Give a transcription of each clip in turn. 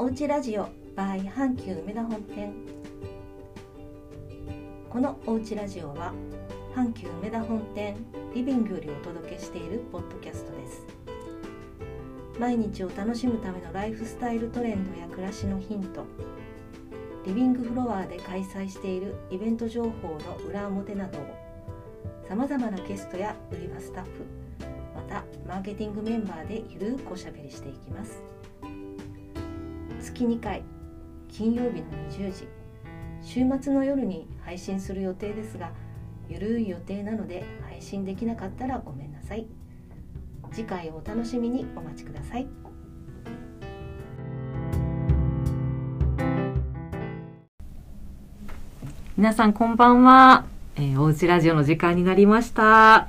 おうちラジオ by 阪急梅田本店。このおうちラジオは阪急梅田本店リビングよりお届けしているポッドキャストです。毎日を楽しむためのライフスタイルトレンドや暮らしのヒント。リビングフロアで開催しているイベント情報の裏表などをさまざまなゲストや売り場スタッフまたマーケティングメンバーでゆるくおしゃべりしていきます。月2回金曜日の20時週末の夜に配信する予定ですがゆるい予定なので配信できなかったらごめんなさい。次回をお楽しみにお待ちください。皆さんこんばんは、えー、おうちラジオの時間になりました、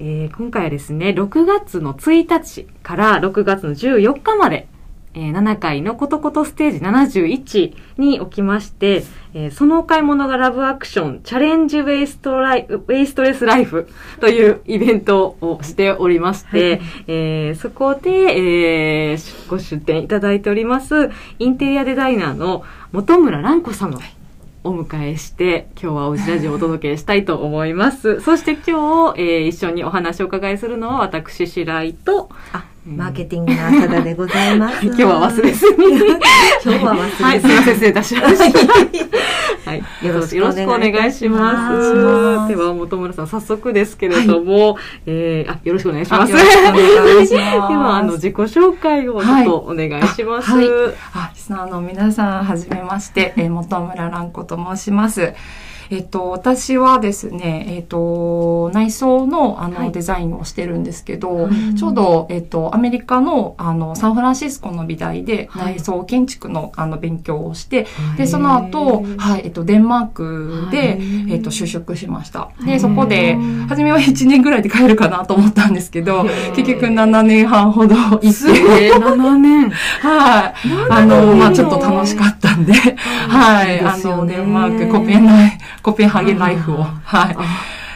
えー今回はですね6月の1日から6月の14日まで、えー7回のことことステージ71におきまして、えーそのお買い物がラブアクションチャレンジウェイストライウェイストレスライフというイベントをしておりまして、えーそこで、えーご出展いただいておりますインテリアデザイナーの本村蘭子様お迎えして、今日はおうちラジオをお届けしたいと思います。そして今日、えー一緒にお話をお伺いするのは私、白井と、あ、マーケティングの浅田でございます。今日は忘れずに。今日は忘れずに。はい、すいません、失礼いたしました。はい、よろしくお願いします。では、本村さん、早速ですけれども、えーあ、よろしくお願いします。あよろしくお願いします では、あの、自己紹介をちょっとお願いします。はいあ、リスナーの皆さん、はじめまして、えー、本村蘭子と申します。えっと、私はですね、えっと、内装の、あの、はい。デザインをしてるんですけど、うん。ちょうど、えっと、アメリカの、あの、サンフランシスコの美大で、はい。内装建築の、あの、勉強をして、はい。で、その後、はい、えっと、デンマークで、はい。えっと、就職しました。で、そこで、初めは1年ぐらいで帰るかなと思ったんですけど、結局7年半ほど行って、すごい、7年。はい。あの、まあちょっと楽しかったんで、はい。あの、デンマーク、コペンライ、コペンハーゲンライフを、はい。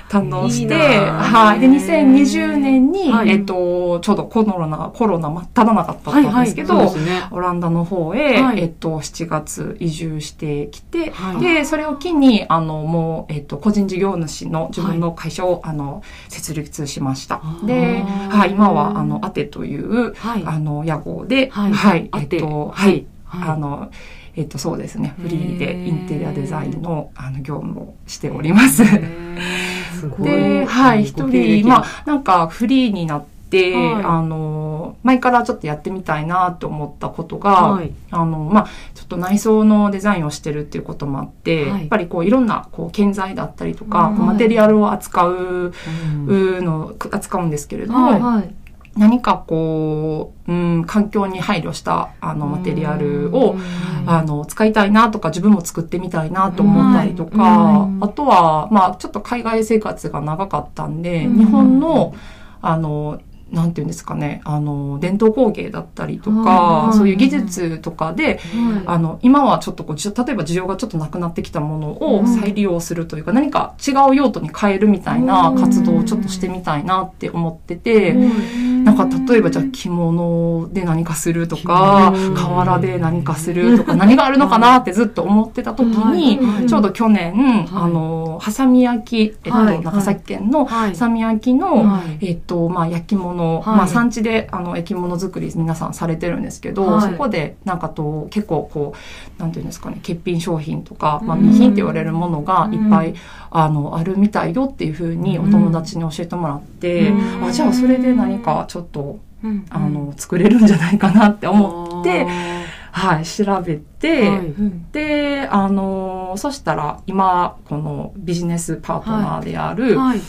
堪能して、いいなはい。で、2020年に、はい。えっと、ちょうどコロナ、コロナ真っ只中だったんですけど、はいはい、ね。オランダの方へ、はい。えっと、7月移住してきて、はい。で、それを機に、あの、もう、えっと、個人事業主の自分の会社を、あの、設立しました。で、はい、今は、あの、アテという、はい。あの、屋号で、はい。えっと、はい、はい。あの、えっと、そうですね、フリーへでーインテリアデザインの、あの、業務をしております。すごい。で、はい、一人、まあ、なんか、フリーになって、はいあの、前からちょっとやってみたいなと思ったことが、はい。あの、まあ、ちょっと内装のデザインをしてるっていうこともあって、はいやっぱりこう、いろんな、こう、建材だったりとか、マテリアルを扱ううんの、扱うんですけれども、はいはい。何かこう、うん、環境に配慮したあのマテリアルを、あの、使いたいなとか、自分も作ってみたいなと思ったりとか、はい。あとは、まあ、ちょっと海外生活が長かったんで、うん。日本の、あの、なんていうんですかね、あの、伝統工芸だったりとか、はい。そういう技術とかで、はい。あの、今はちょっとこう、じ例えば需要がちょっとなくなってきたものうん。を再利用するというか、何か違う用途に変えるみたいな活動をちょっとしてみたいなって思ってて、なんか例えばじゃあ着物で何かするとか瓦で何かするとか、何があるのかなってずっと思ってた時にちょうど去年、あの、ハサミ焼き、えっと、はい。長崎県のはい。ハサミ焼きの、はい。えっと、まあ、焼き物、はい。まあ、産地で、あの、焼き物作り皆さんされてるんですけど、はい。そこで、なんかと、結構こう、なんていうんですかね、欠品商品とか、まあ、うん未品って言われるものがいっぱい、うんあの、あるみたいよっていうふうにお友達に教えてもらって、うん。あ、じゃあそれで何かちょっと、うんあの、作れるんじゃないかなって思って、あはい、調べーて、はいで、あの、そしたら、今、このビジネスパートナーである、はい。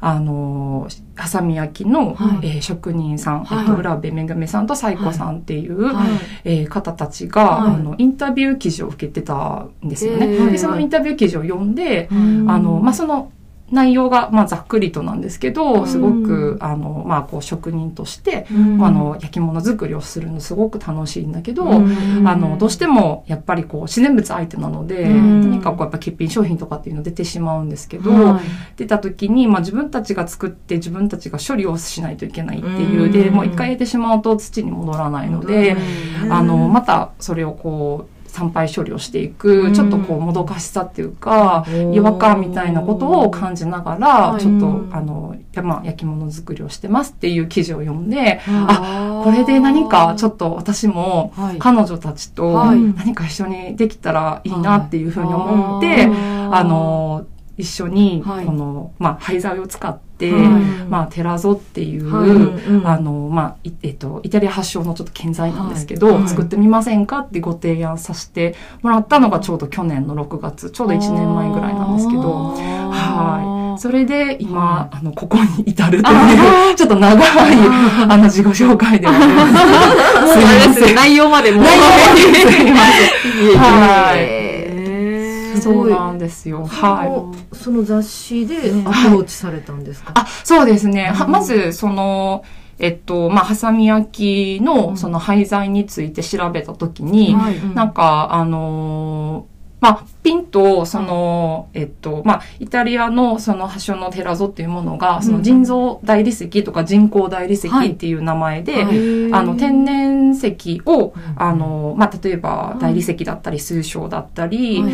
あの、ハサミ焼きの、はい。えー職人さん、はいえっと、浦部めぐめさんとサイコさんっていう、はいえー方たちが、はい。あの、インタビュー記事を受けてたんですよね。で、そのインタビュー記事を読んで、うんあの、まあ、その、内容が、まあ、ざっくりとなんですけど、すごうく、あの、まあ、こう、職人として、うん。あの、焼き物作りをするのすごく楽しいんだけど、うん。あの、どうしても、やっぱりこう、自然物相手なので、うん。何かこう、やっぱ欠品商品とかっていうの出てしまうんですけど、はい。出た時に、まあ、自分たちが作って自分たちが処理をしないといけないっていう、うん。で、もう一回やってしまうと土に戻らないので、うん。あの、またそれをこう、参拝処理をしていく、うん。ちょっとこう、もどかしさっていうか、うん違和感みたいなことを感じながら、はい。ちょっとうん、あの、やまあ、焼き物作りをしてますっていう記事を読んで、あこれで何かちょっっと私も彼女たちとはい。何か一緒にできたらいいなっていうふうに思って、あの、一緒に、はいこの、まあ、廃材を使って、はいまあ、テラゾっていう、あの、まあ、いえっと、イタリア発祥のちょっと建材なんですけど、はい作ってみませんかってご提案させてもらったのがちょうど去年の6月、ちょうど1年前ぐらいなんですけど、はい。それで今、あの、ここに至るという、ちょっと長い、あの、自己紹介ではあります。すいません。内容までもう。内容まですいません。はい。そうなんですよ。はい。その雑誌でアプローチされたんですか、あ、そうですね。はうん。まず、その、えっと、まあ、ハサミ焼きの、その廃材について調べたときに、はい。なんか、あのーまあ、ピンと、その、えっと、まあ、イタリアのその発祥のテラゾっていうものが、その人造大理石とか人工大理石っていう名前で、はい。あの、天然石を、ん。あの、まあ、例えば大理石だったり、水晶だったり、はい。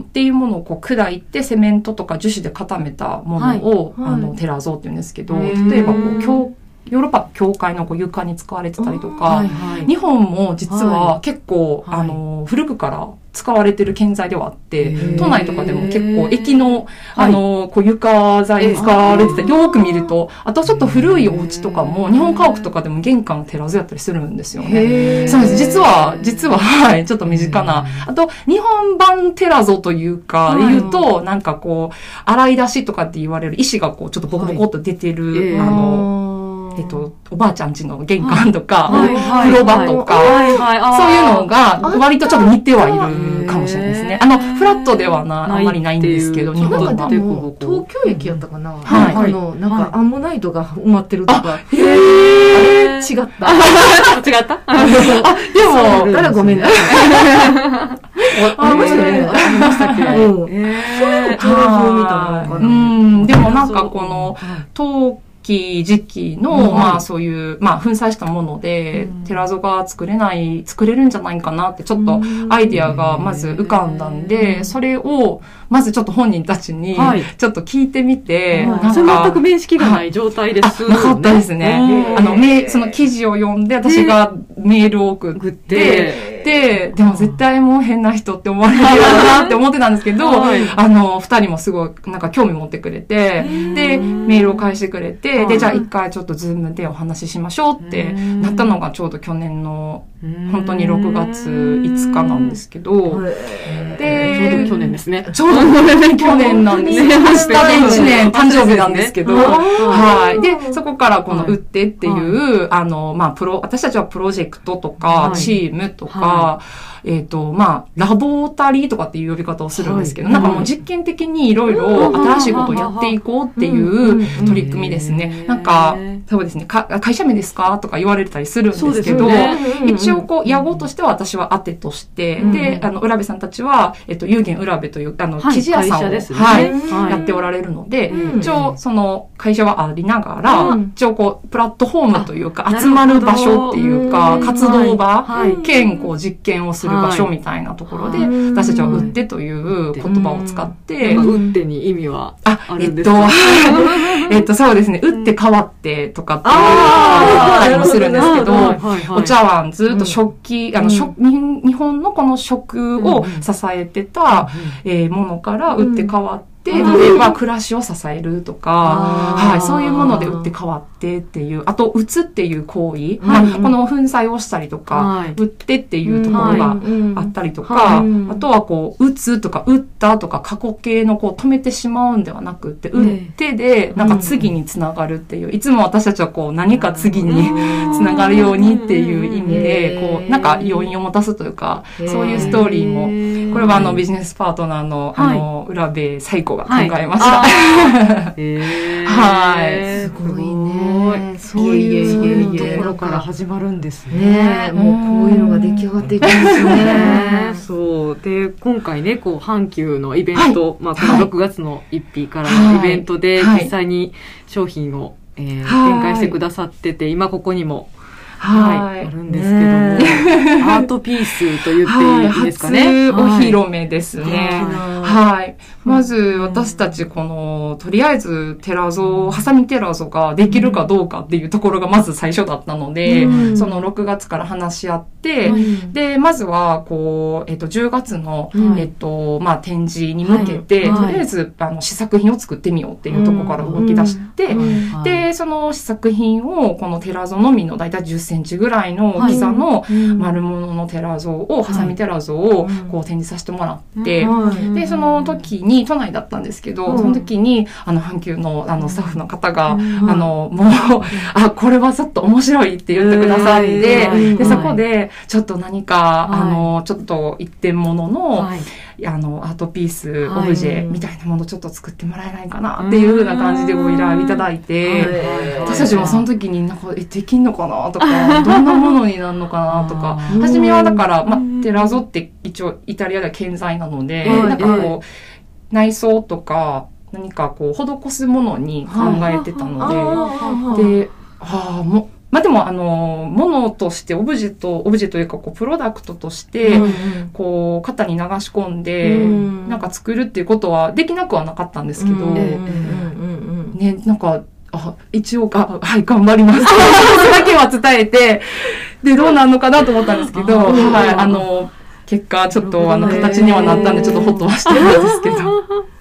っていうものをこう砕いてセメントとか樹脂で固めたものを、はい。あのテラゾーって言うんですけど、例えばこう教ヨーロッパの教会のこう床に使われてたりとか、はい。はい。日本も実は結構、はい。あの古くから使われてる建材ではあって、都内とかでも結構駅の、はい。あのこう床材に使われてたり、よーく見るとあとちょっと古いお家とかも日本家屋とかでも玄関テラゾやったりするんですよね。そうです。実は、実は、はい、ちょっと身近な。あと、日本版テラゾというか、はい。言うと、なんかこう、洗い出しとかって言われる石がこう、ちょっとボコボコっと出てる、はい。あの、えっと、おばあちゃん家の玄関とか、風呂場とか、そういうのが割とちょっと似てはいるかもしれないですね。あの、フラットではな、あんまりないんですけど、日本は東京駅やったかな、はい。あのなんはい。かアンモナイトが埋まってるとか、へあれ？違った。違った？あ、でも、だからごめんなさいありましたねありましたっけ、うん。えテラゾ見たのかな。うん、でもなんかこの、はい陶器時期の、うんまあそういう、まあ粉砕したもので、うん。テラゾが作れない、作れるんじゃないかなってちょっとアイディアがまず浮かんだんで、それを、まずちょっと本人たちにはい、ちょっと聞いてみて、はい。全くか、面識がない状態です、あ、なかったですね。うんあの、メその記事を読んで、私がメールを送っ、て、で、でも絶対もう変な人って思われるよなって思ってたんですけど、はい。あの、二人もすごい、なんか興味持ってくれて、で、メールを返してくれて、はい。で、じゃあ一回ちょっとズームでお話ししましょうってなったのがちょうど去年の、本当に6月5日なんですけど、でちょうど去年ですね。ちょうど 去年なんですよ。ね。明日で1年誕生日なんですけど、はい。はい。で、そこからこのはい打ってっていう、あの、まあ、プロ、私たちはプロジェクトとかは、い。チームとかは、えっと、まあ、 laboratory とかっていう呼び方をするんですけど、はい。なんかもう実験的にいろいろ新しいことをやっていこうっていう取り組みですね。なんか、そうですね、か会社名ですか？とか言われたりするんですけど、そうですよね。一応こう、野号としては私は当てとして、うんで、あの、浦部さんたちは、えっと、有限浦部という、あの、はい。生地屋さんを、はい、はいやっておられるので、うん一応、その、会社はありながら、うん。一応こう、プラットフォームというか、あ集まる場所っていうか、活動場、はい。兼、こう、実験をする場所みたいなところで、はい。私たちは売ってという言葉を使って、なんか打ってに意味はああ、えっとるんですか、えっと、そうですね、打って変わってとかっていうたりもするんですけど、お茶碗、ずっと食器、あの、食日日本のこの食を支えてた、えーものから打って変わって、で、例えば暮らしを支えるとか、はい、そういうもので打って変わってっていう、あと、打つっていう行為、はいまあこの粉砕をしたりとか、はい。打ってっていうところがうん。あったりとか、はい。あとはこう、打つとか、打ったとか、過去形のこう、止めてしまうんではなくって、打ってで、なんか次につながるっていう、いつも私たちはこう、何か次につながるようにっていう意味で、こう、なんか余韻を持たすというか、そういうストーリーも、これはあのビジネスパートナーの、あの、浦部最子が考えました。はい。すごいね。そういうところから始まるんですね。もうこういうのが出来上がっていくんですね。そう。で今回ねこう阪急のイベント、まあ、このはい。6月の1日からのイベントではい。実際に商品を、えーはい。展開してくださってて今ここにも、ははいいあるんですけども、アートピースと言はい、っていいですかね。初お披露目ですね。はいはい。まず、私たち、この、とりあえず、テラゾ、ハサミテラゾができるかどうかっていうところがまず最初だったので、うん。その6月から話し合って、うん。で、まずは、こう、えっと、10月の、うんえっと、まあ、展示に向けて、はい。とりあえず、あの、試作品を作ってみようっていうところから動き出して、で、その試作品を、このテラゾのみのだいたい10センチぐらいの大きさの丸物のテラゾを、ハサミテラゾをうん。こう展示させてもらって、はい。で、その時に、都内だったんですけど、うん。その時に、あの、阪急の、あの、スタッフの方が、うん。あの、もう、あ、これはちょっと面白いって言ってくださって、うんで、そこで、ちょっと何か、はい。あの、ちょっと一点物の、はい。あの、アートピース、はい。オブジェみたいなものちょっと作ってもらえないかなっていう風な感じでご依頼いただいて、はい。私たちもその時になんか、え、できんのかなとか、どんなものになるのかなとか、うん。初めはだから、まうんあ、テラゾって一応イタリアでは建材なので、はい。なんかこう、内装とか、何かこう、施すものに考えてたので、で、ああ、も、まあ、でもあの、ものとして、オブジェと、オブジェというか、こう、プロダクトとして、こう、型に流し込んで、うん。なんか作るっていうことはできなくはなかったんですけど、ね、なんか、あ、一応、あ、はい、頑張ります。それだけは伝えて、で、どうなるのかなと思ったんですけど、はい、あの、結果、ちょっと、あの、形にはなったんで、ちょっとほっとはしてるんですけど。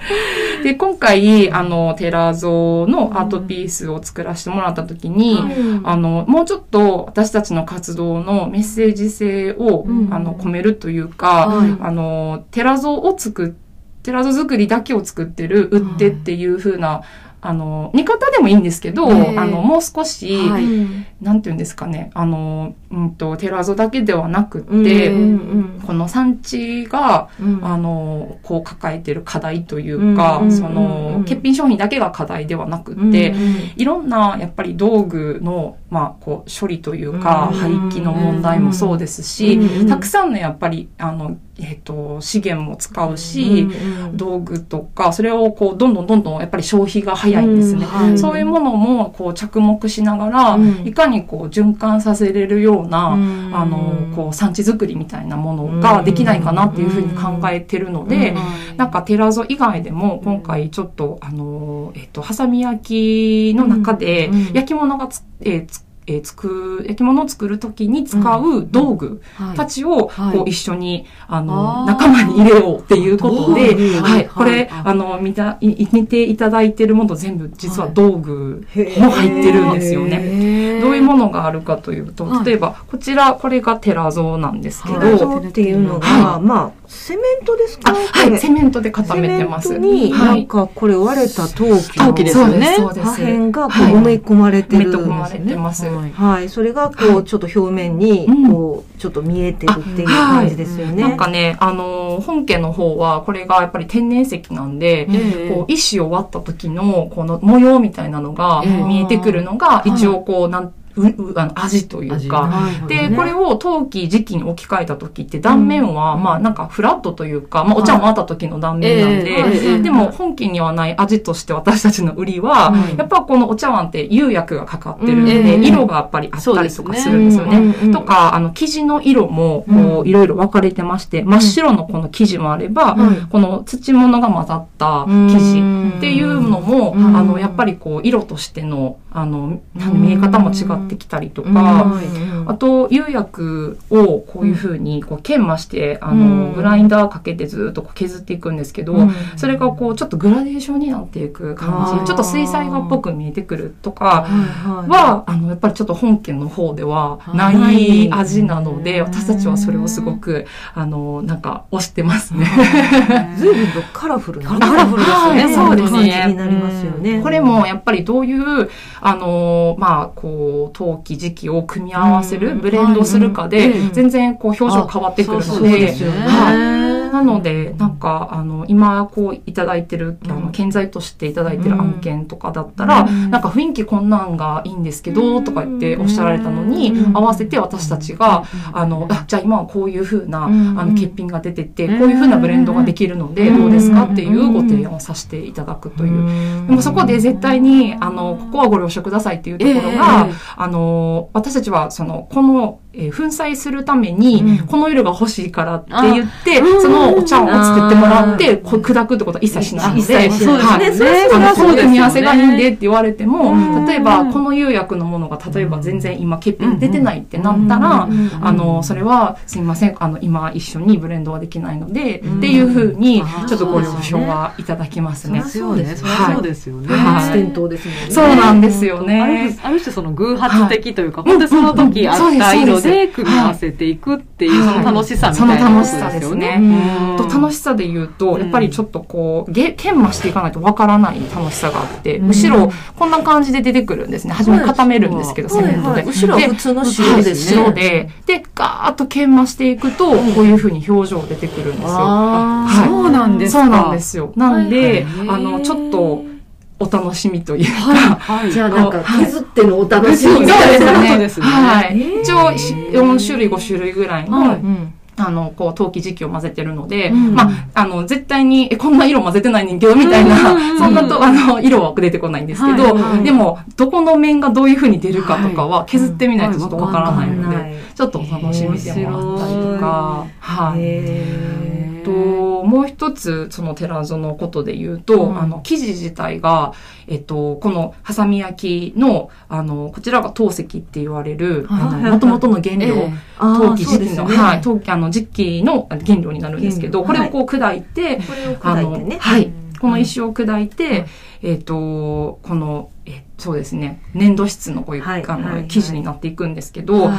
で、今回、あの、テラゾのアートピースを作らせてもらった時に、あの、もうちょっと私たちの活動のメッセージ性を、うん。あの、込めるというか、はい。あの、テラゾを作っ、テラゾ作りだけを作ってる、売ってっていう風な、あの、見方でもいいんですけど、ええあの、もう少し、はい。なんていうんですかね、あの、うんと、テラゾだけではなくって、うんこの産地が、うん。あの、こう抱えてる課題というか、うんそうんの、欠品商品だけが課題ではなくうんって、いろんな、やっぱり道具の、まあ、こう、処理というか、うん廃棄の問題もそうですし、うんたくさんの、やっぱり、あの、えっ、と、資源も使うし、道具とか、それをこう、どんどんどんどん、やっぱり消費が早いんですね。はい。そういうものも、こう、着目しながら、うん。いかにこう、循環させれるような、うん。あの、こう、産地作りみたいなものができないかなっていうふうに考えてるので、なんかテラゾ以外でも今回ちょっとあのえっとハサミ焼きの中で焼き物がつ、えーつえーつく焼き物を作るときに使う道具たちをはい。こう一緒にあの仲間に入れようっていうことで、はい、はい。これああの見たい見ていただいてるもの全部実は道具も入ってるんですよね。ねどういうものがあるかというとはい。例えばこちらこれがテラゾなんですけど、っていうのが、はまあセメントですか？あはい。セメントで固めてます。セメントにはないんかこれ割れた陶器の陶器ですよね。そうです。破片がこうはい。埋め込まれてるんです埋め込まれてね。ます。はい。はい、それがこう、はい。ちょっと表面にうん。こうちょっと見えてるっていう感じですよね。なんかね、あのー本家の方は、これがやっぱり天然石なんで、ええ。こう、石を割った時の、この模様みたいなのがええ。見えてくるのが、い。一応こう、なん、う、う、あの、味というか、で、これをを陶器時期に置き換えた時って断面は、まあなんかフラットというか、まあお茶を割った時の断面なんで、ええええでも本家にはない味として私たちの売りは、うんやっぱこのお茶碗って釉薬がかかってるんで、うん。色がやっぱりあったりとかするんですよね。うんうんうん。とか、あの、生地の色も、こう、いろいろ分かれてまして、真っ白のこの生地もあれば、うん。この土物が混ざった生地っていうのも、うん。あの、やっぱりこう、色としての、あの、見え方も違ってきたりとか、あと、釉薬をこういう風に、こう、研磨して、あの、うん。グラインダーかけてずっとこう削っていくんですけど、それがこう、ちょっとグラデーションになっていく感じ、ちょっと水彩画っぽく見えてくるとか、はは、あの、やっぱりちょっと本家の方ではない味なので、私たちはそれをすごく、あの、なんか、推してますね。随分とカラフルな。カラフルですよね。はい。そうですね。感じになりますよね。これもやっぱりどういう、あのまあ、こう、陶器時期を組み合わせる、うん。ブレンドするかで全然こう表情変わってくるので。はなので、なんか、あの、今、こう、いただいてる、あの、建材としていただいてる案件とかだったら、なんか雰囲気こんなんがいいんですけど、とか言っておっしゃられたのに、合わせて私たちが、あの、あじゃあ今はこういう風な、あの、欠品が出てて、こういう風なブレンドができるので、どうですかっていうご提案をさせていただくという。でもそこで絶対に、あの、ここはご了承くださいっていうところが、あの、私たちは、その、この、えー、粉砕するために、この色が欲しいからって言って、そのお茶を作ってもらって、こう砕くってことは一切しないので、一切しない。はい。ですね。はそうですよね。組み合わせがいいんでって言われても、うん例えば、この釉薬のものが、例えば全然今欠品出てないってなったら、あの、それは、すいません、あの、今一緒にブレンドはできないので、っていうふうに、ちょっとご了承はいただきますね。そうですね。そうですよね。はい。ステントですね。そうなんですよあるね。ある種その偶発的というか、本当にその時あった色で組み合わせていくっていう、その楽しさみたいなね。その楽しさですねと楽しさで言うと、やっぱりちょっとこう、げ研磨していかないとわからない楽しさがあって、むしろこんな感じで出てくるんですね。初め固めるんですけど、セメントで。後ろは普通の白はいですね。白で、で、ガーッと研磨していくと、こういう風に表情出てくるんですよ。そうなんですか。そうなんですよ。なんで、はいあの、ちょっと、お楽しみというか、はい。じゃあなんか削ってのお楽しみ。そうでみたいな。すね。そうですね。はい。一応、し4種類、5種類ぐらいの、はい。うん。あの、こう、陶器時期を混ぜてるので、うん。まあ、あの、絶対に、え、こんな色混ぜてない人形みたいな、そんなと、あの、色は出てこないんですけど、はい。でも、どこの面がどういう風に出るかとかは、削ってみないとちょっとわからないので、はい。ちょっとお楽しみでもあったりとか、はい。へと、もう一つ、その寺園のことで言うと、うん。あの、生地自体が、えっと、この、ハサミ焼きの、あの、こちらが陶石って言われる、はい。あの、元々の原料、え陶器時期の、ねはい、陶器、あの、時期の原料になるんですけど、これをこう砕いて、これをあのね。はい、この石を砕いて、えっ、と、この、えそうですね、粘土質のこういう、あの、はいはい。はい。生地になっていくんですけど、はい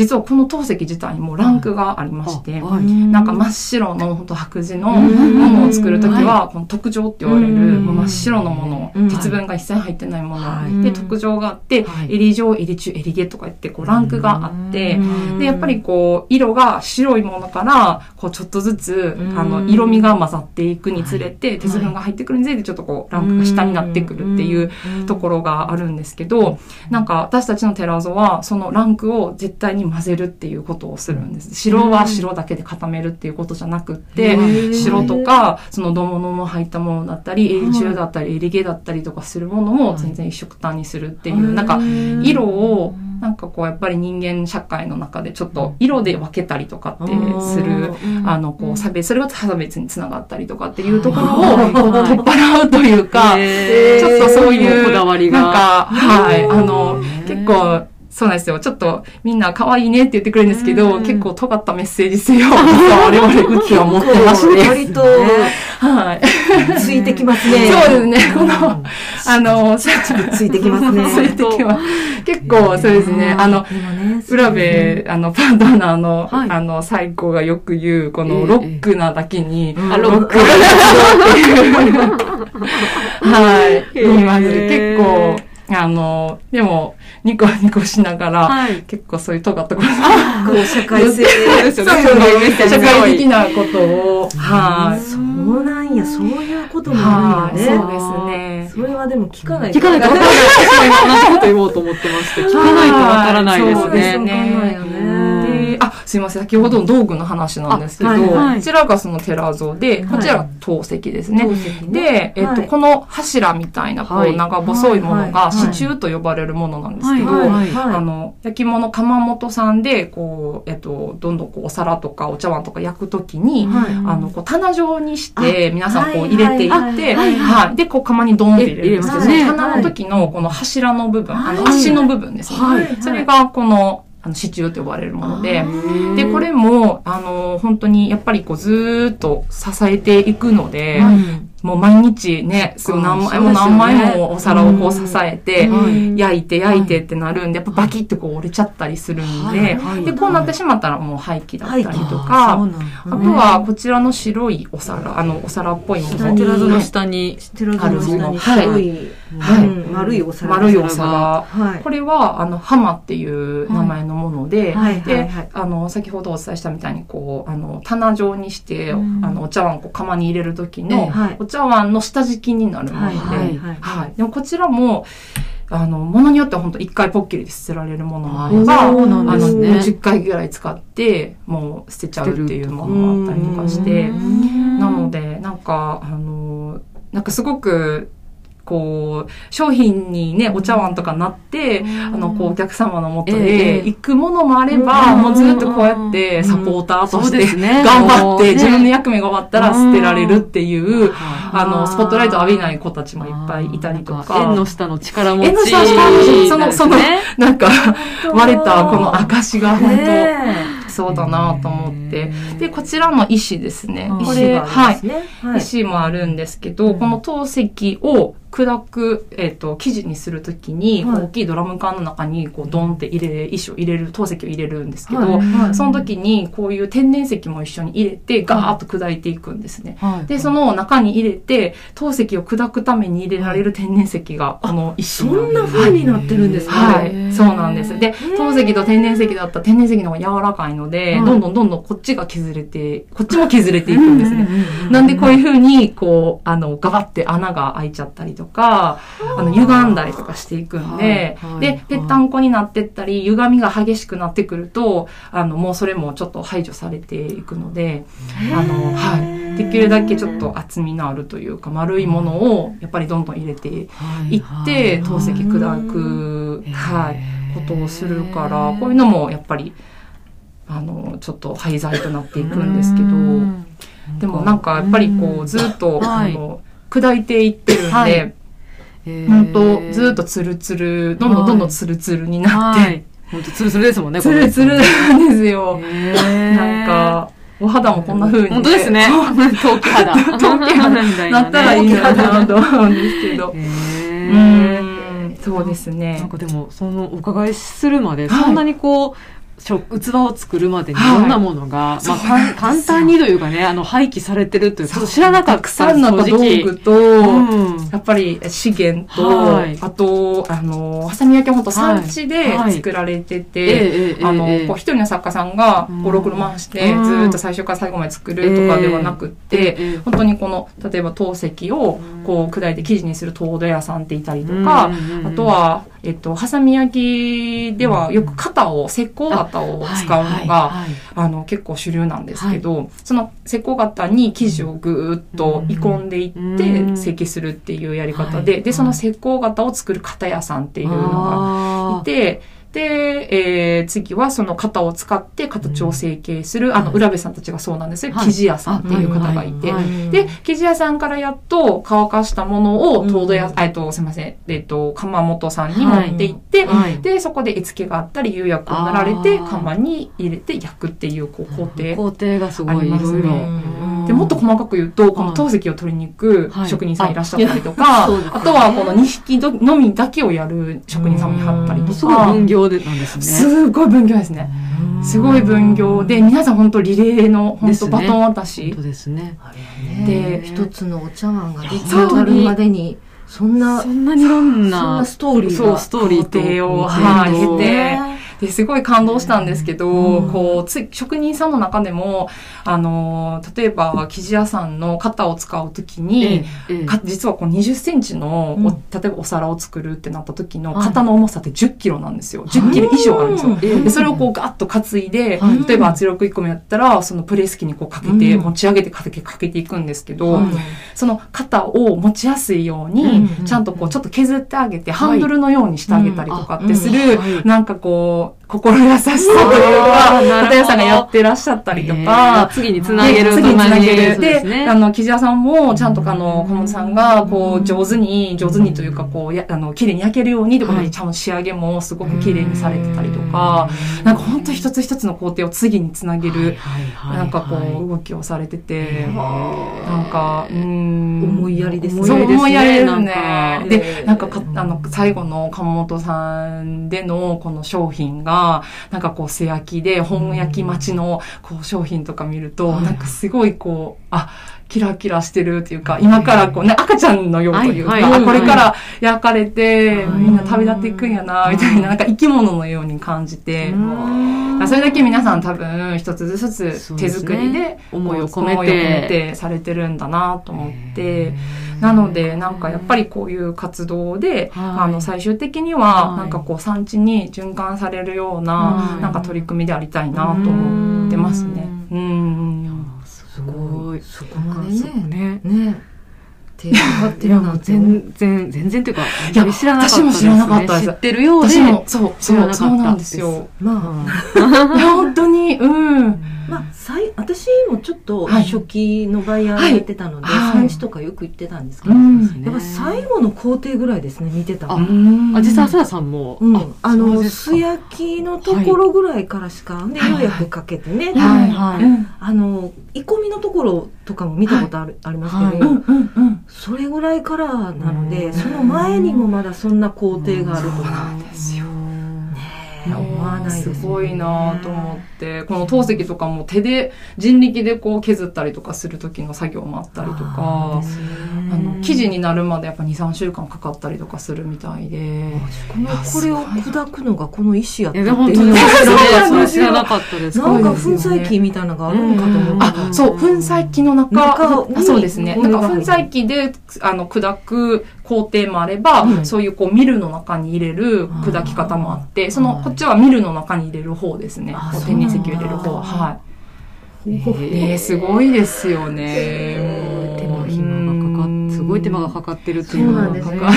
実はこの陶石自体にもランクがありまして、はい。なんか真っ白の本当白磁のうん。ものを作るときは、この特上って言われる、真っ白のもうん。の、鉄分が一切入ってないもはい。の、で、特上があって、はい。襟状、襟中、襟毛とか言って、こうランクがあって、うん。で、やっぱりこう、色が白いものから、こう、ちょっとずつ、うん。あの、色味が混ざっていくにつれて、鉄分が入ってくるにつれて、ちょっとこう、ランクが下になってくるっていうところがあるんですけど、なんか、私たちのテラゾは、そのランクを絶対に混ぜるっていうことをするんです。白は白だけで固めるっていうことじゃなくって、うん。白とか、その土物の入ったものだったり、襟中だったり、襟毛だったりとかするものも全然一色単にするっていう、なんか、色を、なんかこう、やっぱり人間社会の中でちょっと色で分けたりとかってする、あの、こう、差別、それが差別につながったりとかっていうところを取っ払うというか、ちょっとそういう、こだわりが。なんか、はい、あの結構、そうなんですよ。ちょっとみんな可愛いねって言ってくれるんですけど、うん結構尖ったメッセージ性を 我々うちは持ってまして。割とはい。ついてきますね。そうですね。この、あの、ついてきますね。ついてきます。結構そうですね。あの、浦部、あの、パートナーの、はいあの、最高がよく言う、こええの、ロックなだけに、ロックがっていう。はい。言います。結構、あの、でも、ニコ ニコしながら、はい。結構そういう尖ったことこう社会性そうですよね社会的なことを、はい。そうなんや、そういうこともはい、あるんやね。そうですね。それはでも聞かない聞かないとわからない。私も今同じこと言おうと思ってまして、聞かないとわからないですそうですね。すいません。先ほどの道具の話なんですけど、あはいはい。こちらがその寺像で、こちらが陶石ですね。陶石ね。で、えっと、はい。この柱みたいな、こう、はい。長細いものが、はいはい。支柱と呼ばれるものなんですけど、はいはいあの、焼き物窯元さんで、こう、えっと、どんどんこう、お皿とかお茶碗とか焼くときに、はい。あの、こう、棚状にして、あ皆さんこうはい入れていって、はいはい、はい。で、こう、窯にドンって入れるんですけど、棚の時のこの柱の部分、あの、はい。足の部分ですね。はい。それが、この、あの、支柱と呼ばれるもので、ー。で、これも、あの、本当に、やっぱりこう、ずーっと支えていくので、うんもう毎日ね、すぐ何枚も何枚もお皿をこう支えて、うん。焼いて焼いてってなるんで、やっぱバキッとこう折れちゃったりするんで、はい。で、こうなってしまったらもう廃棄だったりとはいあか、あとはこちらの白いお皿、あの、お皿っぽいもの。寺園の下に、寺園の下に白いはい。うん丸いお皿。丸いお皿。はい。これは、あの、ハマっていう名前のもので、あの、先ほどお伝えしたみたいに、こう、あの、棚状にして、うん。あの、お茶碗、こう、釜に入れる時の、はい。お茶碗の下敷きになるもので、はい。でもこちらも、あの、ものによっては本当一回ポッキリで捨てられるものもあれば、あの、ですね。10回ぐらい使って、もう捨てちゃうっていうものもあったりとかして、う。んなので、なんか、あの、なんかすごく、こう、商品にね、お茶碗とかなって、あの、こう、お客様のもとえでえ。行くものもあれば、うん。もうずっとこうやってサポーターとして、頑張って、自分の役目が終わったら捨てられるっていう、ああの、スポットライトを浴びない子たちもいっぱいいたりとか、縁の下の力持ち。縁の下の力持ちそのそのねなんか、割れたこの証が本ね当、そうだなと思って。で、こちらの石ですね。石がはい。石もあるんですけど、この陶石を砕く、えっ、と、生地にするときに、はい。大きいドラム缶の中に、こう、ドンって入れ、石を入れる、陶石を入れるんですけど、はい。はい。その時に、こういう天然石も一緒に入れて、ガーッと砕いていくんですね。はい。で、その中に入れて、陶石を砕くために入れられる天然石が、この石そんな風になってるんですね。はい、そうなんです。で、陶石と天然石だったら天然石の方が柔らかいので、はい。どんどんどんどんこっちが削れて、こっちも削れていくんですね。なんでこういう風に、こう、あの、ガバって穴が開いちゃったりとか、あの、歪んだりとかしていくんではいはい、で、ぺったんこになってったり、歪みが激しくなってくると、あの、もうそれもちょっと排除されていくので、あの、はい。できるだけちょっと厚みのあるというか、丸いものを、やっぱりどんどん入れていって、陶石砕く、はい。ことをするから、こういうのもやっぱり、あの、ちょっと廃材となっていくんですけど、でもなんかやっぱりこうずっと、はい。あの、砕いていってるんで、はい本当ずっとツルツル、どんどんどんどんツルツルになって、はい。本当ツルツルですもんね、ツルツルなんですよ。ななん、か、お肌もこんな風に、本当ですね。陶器肌。陶器肌みたいなったらいいねなと思うんですけど。へうーん、そうですなねん。かでも、そのお伺いするまで、はいそんなにこう、器を作るまでにいはい。ろんなものが、まあ、そうなんですよ。簡単にというかね、あの、廃棄されてるっていう、ちょっと知らなかったたくさんの道具と、うん。やっぱり資源と、はい。あと、あの、ハサミ焼きは本当産地ではい。作られてて、ええあの、ええ。こう一人の作家さんがうん。5、6回して、うん。ずーっと最初から最後まで作るとかではなくって、ええ本当にこの、例えば陶石をこう砕いて生地にする陶土屋さんっていたりとか、うんあとは、えっと、ハサミ焼きではよく型を、石膏型を使うのが、あの、結構主流なんですけど、その石膏型に生地をぐーっと鋳込んでいって、うん。成形するっていうやり方はいで、で、その石膏型を作る型屋さんっていうのがあいて、で、えー次はその型を使って形を成形する、あの、浦部さんたちがそうなんですよ。はい。生地屋さんっていう方がいて、はいはい。で、生地屋さんからやっと乾かしたものを、うん糖度屋、えっと、すいません、えっと、窯元さんに持って行って、はい。で、そこで絵付けがあったり、釉薬を塗られて、あー。窯に入れて焼くっていう、こう、工程。工程がすごいで、もっと細かく言うと、こはい。の陶石を取りに行くはい。職人さんいらっしゃったりとあか、あとはこの2匹どのみだけをやる職人さんもいはったりとすごいか、でなんですね。すごい分業ですね。すごい分業で、皆さん本当リレーの、本当バトン渡し本当。ですね。でね一つのお茶碗が出来上がるまでにそんなそんなにいろんそんななストーリーそう、がストーリーを工はい経てですごい感動したんですけど、うん。こうつ職人さんの中でもあの例えば生地屋さんの型を使うときに、か実はこう20センチの、うん。お例えばお皿を作るってなった時のはい型の重さって10キロなんですよ。10キロ以上あるんですよ。ええ。でそれをこうガッと担いで、はい。例えば圧力1個目やったら、そのプレス機にこうかけて、うん。持ち上げてかけてかけていくんですけど、はい。その肩を持ちやすいように、うん。ちゃんとこうちょっと削ってあげて、ハンドルのようにしてあげたりとかってすうん。る、なんかこう、out. 心優しさというか、片屋さんがやってらっしゃったりとえかえ、次につなげるで次につなげる。で、ね。あの、生地屋さんも、ちゃんとあの、小本さんが、こう、上手に、上手にというか、こう、や、あの、綺麗に焼けるようにとで、はいちゃんと仕上げもすごく綺麗にされてたりとか、なんか本当一つ一つの工程を次につなげる、なんかこう、動きをされてて、なんか、うーん。思いやりですね。そう、思いやりですなんねか。で、なんかか、あの、最後の鴨本さんでのこの商品が、なんかこう、素焼きで、本焼き待ちの、こう、商品とか見ると、なんかすごいこう、あ、キラキラしてるっていうか、今からこうね、赤ちゃんのようというか、はいはいあこれから焼かれて、はい。みんな旅立っていくんやな、みたいな、なんか生き物のように感じて、うん。それだけ皆さん多分一つずつ手作りで思いを込めて。されてるんだなと思って、なのでなんかやっぱりこういう活動で、はい。あの最終的にははい。なんかこう産地に循環されるようなはいなんか取り組みでありたいなと思ってますね。うん。そこまでねね。ね手がかかってるなんて全然、全然というか、いや知らなかった。私も知らなかった知ってるようで。私もそう、そう、そうなんですよ。まいや本当に、うん。あまあさい私もちょっとはい。初期のバイヤーやってたのではい。産地とかよく行ってたんですけどうん。やっぱ最後の工程ぐらいですね見てたあ実は、さやさんも。うん、あの素焼きのところぐらいからしか、でようやくかけてね、はい。はい。うん。あの煮込みのところとかも見たことある、ありますけど、はい。うんうんうん。それぐらいからなのうん。でその前にもまだそんな工程があるとそうかなんですよ。思わないです。すねごいなと思って、この陶石とかも手で人力でこう削ったりとかする時の作業もあったりとあかあの生地になるまでやっぱ2、3週間かかったりとかするみたいで。このこれを砕くのがこの石やったっていう。の知らなかったです。なんか粉砕機みたいなのがあるのかと思ってあ、そう、粉砕機の中、そうですね。なんか粉砕機で、あの、砕く工程もあれば、うんそういうこう、ミルの中に入れる砕き方もあって、その、はいこっちはミルの中に入れる方ですね。天然石を入れる方。そうなんだはい。ええー、すごいですよね。手間暇がかかっすごい手間がかかってるっていうのがなんですね。か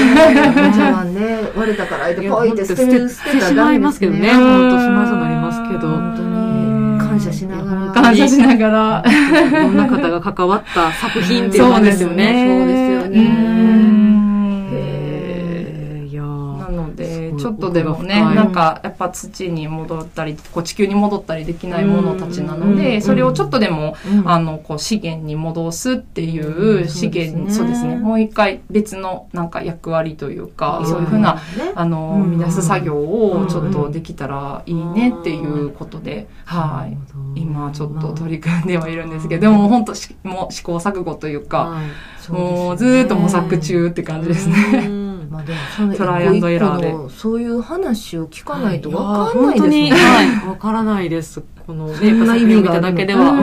じゃあね、割れたから相手ポイって捨ててしまいますけどね。うん本当しまいそうになりますけど。本当に感謝しながら。感謝しながら。いろんな方が関わった作品っていう感じですよね。そうですよねうんへーいやーなので、すごいちょっとでもね、なんか、やっぱ土に戻ったり、こう地球に戻ったりできないものたちなのうんで、それをちょっとでも、うん。あの、こう資源に戻すっていう資源に、そううですすね、もう一回別のなんか役割というか、うん。そういうふうな、ね。あの、うん生み出す作業をちょっうんとできたらいいねっていうことで、はい。今ちょっと取り組んではいるんですけど、でも本当しもう試行錯誤というか、もうずーっと模索中って感じですね。うんまあでもそのトライアンドエラーで。そういう話を聞かないとやわかんないです本当に、ね。はい、わからないです。このね、そんな意味を見ただけでは。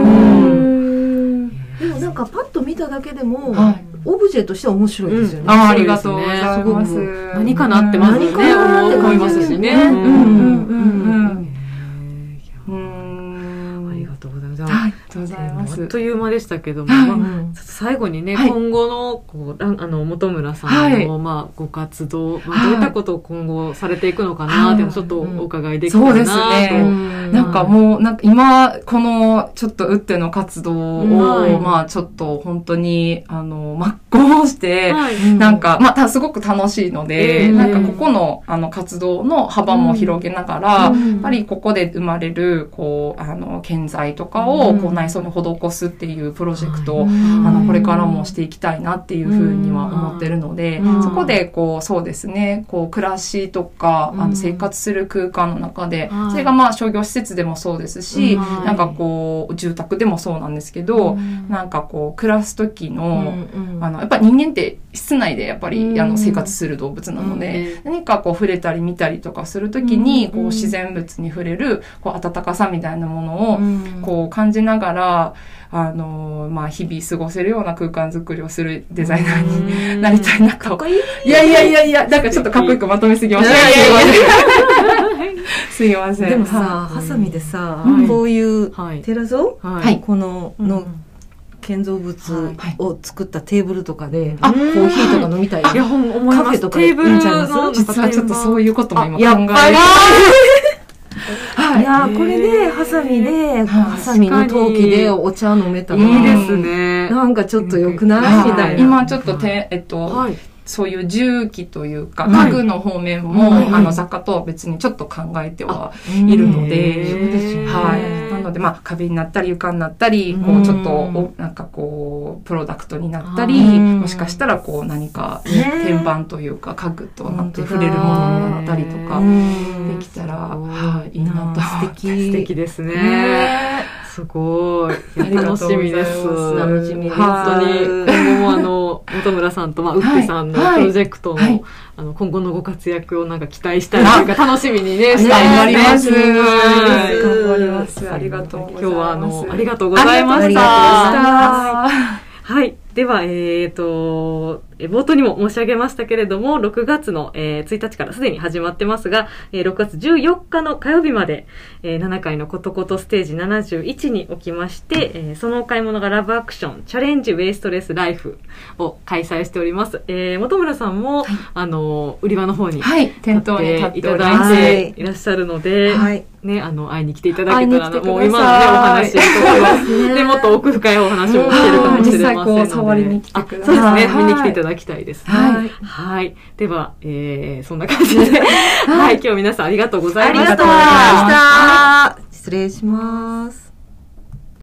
でもなんかパッと見ただけでも、はい。オブジェとしては面白いですよね。ああそうですねりがとうございます。すご何かなってまずね、何かなって思いますしね。うん。うん。うん。うんううんんありがとうございます。はい、ありがとうございます。あっ。という間でしたけども、はい。まあ最後にね、はい。今後のこうらんあの本村さんの、はい。まあ、ご活動、まあ、はいどういったことを今後されていくのかなってちょっとお伺いできたそうですらなと。ねなんかもう、なんか今、このちょっと打っての活動を、はい。まあちょっと本当に、あの、真っ向して、はい。なんか、まあ、たすごく楽しいので、ええ。なんかここの、あの、活動の幅も広げながら、うん。やっぱりここで生まれる、こう、あの、建材とかを、こう、内装に施すっていうプロジェクトを、あの、これからもしていきたいなっていうふうには思ってるのでうん、そこで、こう、そうですね、こう、暮らしとか、あうん。の、生活する空間の中ではい、それがまあ、商業施設でもそうですし、はい。なんかこう、住宅でもそうなんですけど、なんかこう、暮らす時の、あの、やっぱ人間って室内でやっぱり、うん。あの、生活する動物なので、え何かこう触れたり見たりとかするときに、うん。こう自然物に触れる、こう温かさみたいなものを、うん。こう感じながら、あのまあ日々過ごせるような空間づくりをするデザイナーになりたいなと。かっこいい。いやいやいやいや、なんかちょっとかっこよくまとめすぎました。すいません。でもさ、はハサミでさうん、こういうはい。テラゾ？ははい。この、うん。の建造物はい。を作ったテーブルとかで、あコーヒーとか飲みたい。いや、ほん、思います。カフェとかでテーブルいいんちゃいます？の、実はちょっとそういう。ことも今考えやっぱり。はい。いやー。これで、ハサミで、ハサミの陶器でお茶飲めたら、いいですね。なんかちょっと良くないはいみたいな。今ちょっとて、えっと、はい。そういう重機というか、はい。家具の方面も、はいあの、雑貨とは別にちょっと考えてはいるのへで、はい。なので、まあ、壁になったり、床になったり、こうちょっと、おなんかこう、プロダクトになったり、うん。もしかしたら、こう、何か、ね。天板というか、家具となって触れるものになったりとかう、ん。できたら、はい、いいなと。素敵。素敵ですね。ね。すすごい。楽しみです。楽しみです。本当に、本村さんと、まあ、ウッピさんのはいプロジェクトの、はいあの、今後のご活躍をなんか期待したいうか、楽しみにね、したい頑張ります。頑張ります。ありがとうございます。今日はあの、ありがとうございました。はい。では、えっ、と、え冒頭にも申し上げましたけれども、6月の、えー1日からすでに始まってますが、えー6月14日の火曜日まで、えー7回のことことステージ71におきまして、えーそのお買い物がラブアクションチャレンジウェイストレスライフを開催しております。えー本村さんも、あの、売り場の方にはい、店頭に立って。いただいてい。らっしゃるので、はい。ね、あの、会いに来ていただけたら、もう今のね、お話とかで、もっと奥深いお話を聞けるかもしれませんので。実際こう触りに来てください。あそうですね、はい。見に来ていただきたいです。はいはい。では、えー、そんな感じで、はい、今日皆さんありがとうございました。ありがとうございました。失礼します。